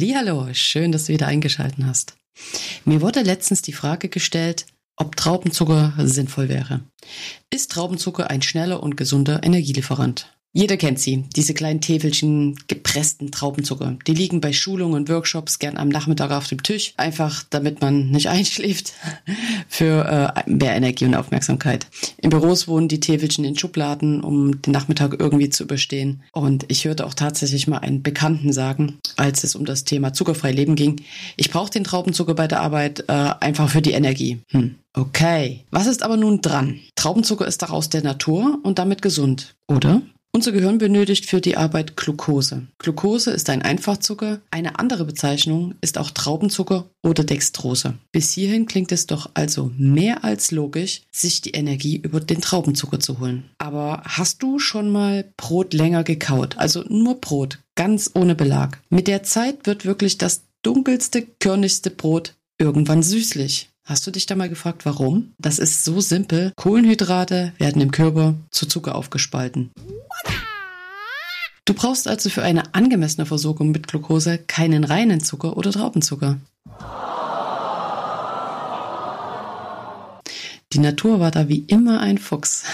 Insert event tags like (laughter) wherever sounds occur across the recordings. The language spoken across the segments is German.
Hallo, schön, dass du wieder eingeschaltet hast. Mir wurde letztens die Frage gestellt, ob Traubenzucker sinnvoll wäre. Ist Traubenzucker ein schneller und gesunder Energielieferant? Jeder kennt sie, diese kleinen Täfelchen gepressten Traubenzucker. Die liegen bei Schulungen und Workshops gern am Nachmittag auf dem Tisch, einfach damit man nicht (laughs) einschläft, für äh, mehr Energie und Aufmerksamkeit. In Büros wohnen die Täfelchen in Schubladen, um den Nachmittag irgendwie zu überstehen. Und ich hörte auch tatsächlich mal einen Bekannten sagen, als es um das Thema zuckerfrei Leben ging, ich brauche den Traubenzucker bei der Arbeit äh, einfach für die Energie. Hm. Okay. Was ist aber nun dran? Traubenzucker ist daraus der Natur und damit gesund, oder? Unser Gehirn benötigt für die Arbeit Glucose. Glucose ist ein Einfachzucker. Eine andere Bezeichnung ist auch Traubenzucker oder Dextrose. Bis hierhin klingt es doch also mehr als logisch, sich die Energie über den Traubenzucker zu holen. Aber hast du schon mal Brot länger gekaut? Also nur Brot, ganz ohne Belag. Mit der Zeit wird wirklich das dunkelste, körnigste Brot irgendwann süßlich. Hast du dich da mal gefragt, warum? Das ist so simpel. Kohlenhydrate werden im Körper zu Zucker aufgespalten. Du brauchst also für eine angemessene Versorgung mit Glucose keinen reinen Zucker oder Traubenzucker. Die Natur war da wie immer ein Fuchs.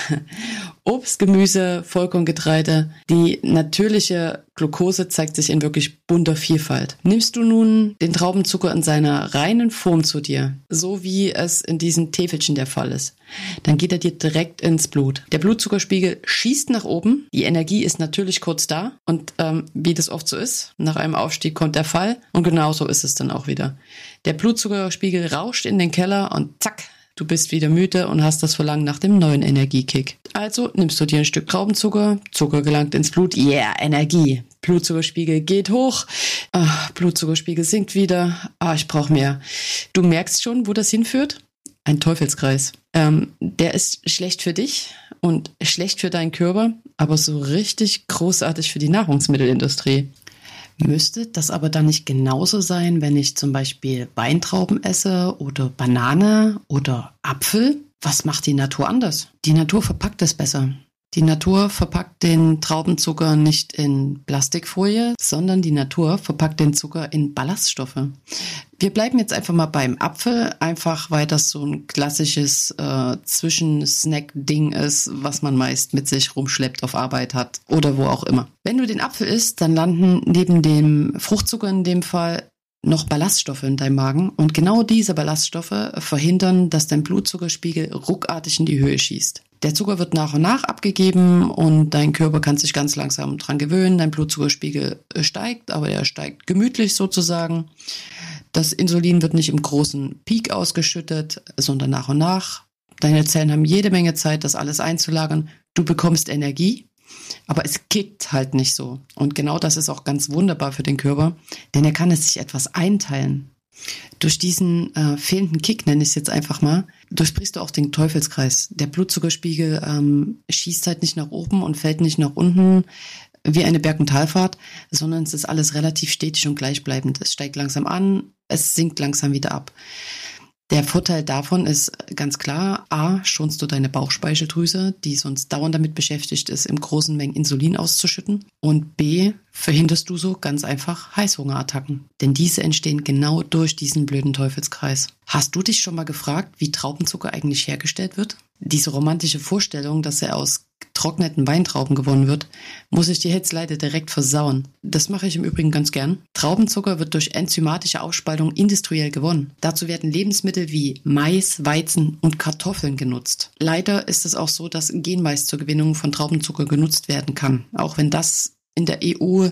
Obst, Gemüse, Vollkorngetreide. Die natürliche Glucose zeigt sich in wirklich bunter Vielfalt. Nimmst du nun den Traubenzucker in seiner reinen Form zu dir, so wie es in diesen Täfelchen der Fall ist, dann geht er dir direkt ins Blut. Der Blutzuckerspiegel schießt nach oben, die Energie ist natürlich kurz da und ähm, wie das oft so ist, nach einem Aufstieg kommt der Fall und genauso ist es dann auch wieder. Der Blutzuckerspiegel rauscht in den Keller und zack, Du bist wieder müde und hast das Verlangen nach dem neuen Energiekick. Also nimmst du dir ein Stück Traubenzucker, Zucker gelangt ins Blut, yeah, Energie. Blutzuckerspiegel geht hoch, ah, Blutzuckerspiegel sinkt wieder, ah, ich brauche mehr. Du merkst schon, wo das hinführt? Ein Teufelskreis. Ähm, der ist schlecht für dich und schlecht für deinen Körper, aber so richtig großartig für die Nahrungsmittelindustrie. Müsste das aber dann nicht genauso sein, wenn ich zum Beispiel Weintrauben esse oder Banane oder Apfel? Was macht die Natur anders? Die Natur verpackt es besser. Die Natur verpackt den Traubenzucker nicht in Plastikfolie, sondern die Natur verpackt den Zucker in Ballaststoffe. Wir bleiben jetzt einfach mal beim Apfel, einfach weil das so ein klassisches äh, Zwischensnack-Ding ist, was man meist mit sich rumschleppt, auf Arbeit hat oder wo auch immer. Wenn du den Apfel isst, dann landen neben dem Fruchtzucker in dem Fall noch Ballaststoffe in deinem Magen und genau diese Ballaststoffe verhindern, dass dein Blutzuckerspiegel ruckartig in die Höhe schießt. Der Zucker wird nach und nach abgegeben und dein Körper kann sich ganz langsam dran gewöhnen. Dein Blutzuckerspiegel äh, steigt, aber er steigt gemütlich sozusagen. Das Insulin wird nicht im großen Peak ausgeschüttet, sondern nach und nach. Deine Zellen haben jede Menge Zeit, das alles einzulagern. Du bekommst Energie, aber es kickt halt nicht so. Und genau das ist auch ganz wunderbar für den Körper, denn er kann es sich etwas einteilen. Durch diesen äh, fehlenden Kick, nenne ich es jetzt einfach mal, durchbrichst du auch den Teufelskreis. Der Blutzuckerspiegel ähm, schießt halt nicht nach oben und fällt nicht nach unten wie eine Berg- und Talfahrt, sondern es ist alles relativ stetig und gleichbleibend. Es steigt langsam an, es sinkt langsam wieder ab. Der Vorteil davon ist ganz klar, a, schonst du deine Bauchspeicheldrüse, die sonst dauernd damit beschäftigt ist, im großen Mengen Insulin auszuschütten. Und b, verhinderst du so ganz einfach Heißhungerattacken. Denn diese entstehen genau durch diesen blöden Teufelskreis. Hast du dich schon mal gefragt, wie Traubenzucker eigentlich hergestellt wird? Diese romantische Vorstellung, dass er aus getrockneten Weintrauben gewonnen wird, muss ich dir jetzt leider direkt versauen. Das mache ich im Übrigen ganz gern. Traubenzucker wird durch enzymatische Aufspaltung industriell gewonnen. Dazu werden Lebensmittel wie Mais, Weizen und Kartoffeln genutzt. Leider ist es auch so, dass Genmais zur Gewinnung von Traubenzucker genutzt werden kann, auch wenn das in der EU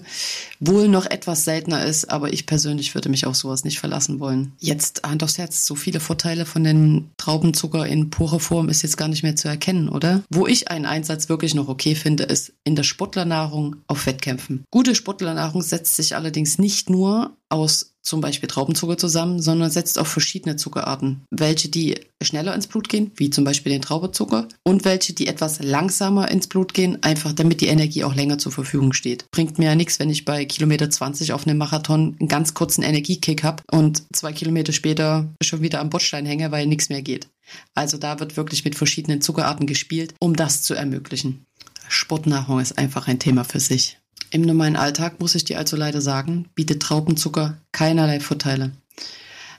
wohl noch etwas seltener ist, aber ich persönlich würde mich auf sowas nicht verlassen wollen. Jetzt Hand aufs Herz, so viele Vorteile von den Traubenzucker in purer Form ist jetzt gar nicht mehr zu erkennen, oder? Wo ich einen Einsatz wirklich noch okay finde, ist in der Sportlernahrung auf Wettkämpfen. Gute Sportlernahrung setzt sich allerdings nicht nur aus zum Beispiel Traubenzucker zusammen, sondern setzt auf verschiedene Zuckerarten. Welche, die schneller ins Blut gehen, wie zum Beispiel den Traubenzucker, und welche, die etwas langsamer ins Blut gehen, einfach damit die Energie auch länger zur Verfügung steht. Bringt mir ja nichts, wenn ich bei Kilometer 20 auf einem Marathon einen ganz kurzen Energiekick habe und zwei Kilometer später schon wieder am Bordstein hänge, weil nichts mehr geht. Also da wird wirklich mit verschiedenen Zuckerarten gespielt, um das zu ermöglichen. Sportnahrung ist einfach ein Thema für sich. Im normalen Alltag, muss ich dir also leider sagen, bietet Traubenzucker keinerlei Vorteile.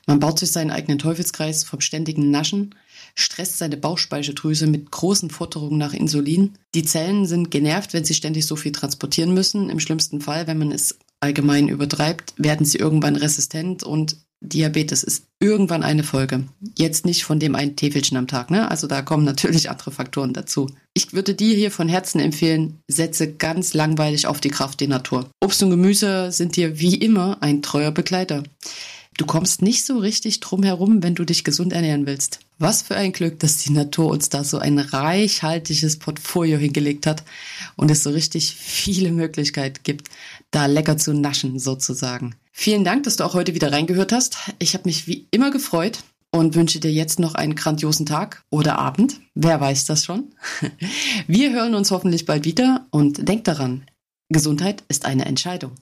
Man baut sich seinen eigenen Teufelskreis vom ständigen Naschen, stresst seine Bauchspeicheldrüse mit großen Forderungen nach Insulin. Die Zellen sind genervt, wenn sie ständig so viel transportieren müssen. Im schlimmsten Fall, wenn man es allgemein übertreibt, werden sie irgendwann resistent und Diabetes ist irgendwann eine Folge. Jetzt nicht von dem einen Täfelchen am Tag, ne? Also da kommen (laughs) natürlich andere Faktoren dazu. Ich würde dir hier von Herzen empfehlen, setze ganz langweilig auf die Kraft der Natur. Obst und Gemüse sind dir wie immer ein treuer Begleiter. Du kommst nicht so richtig drum herum, wenn du dich gesund ernähren willst. Was für ein Glück, dass die Natur uns da so ein reichhaltiges Portfolio hingelegt hat und es so richtig viele Möglichkeiten gibt, da lecker zu naschen sozusagen. Vielen Dank, dass du auch heute wieder reingehört hast. Ich habe mich wie immer gefreut und wünsche dir jetzt noch einen grandiosen Tag oder Abend. Wer weiß das schon? (laughs) Wir hören uns hoffentlich bald wieder und denk daran, Gesundheit ist eine Entscheidung.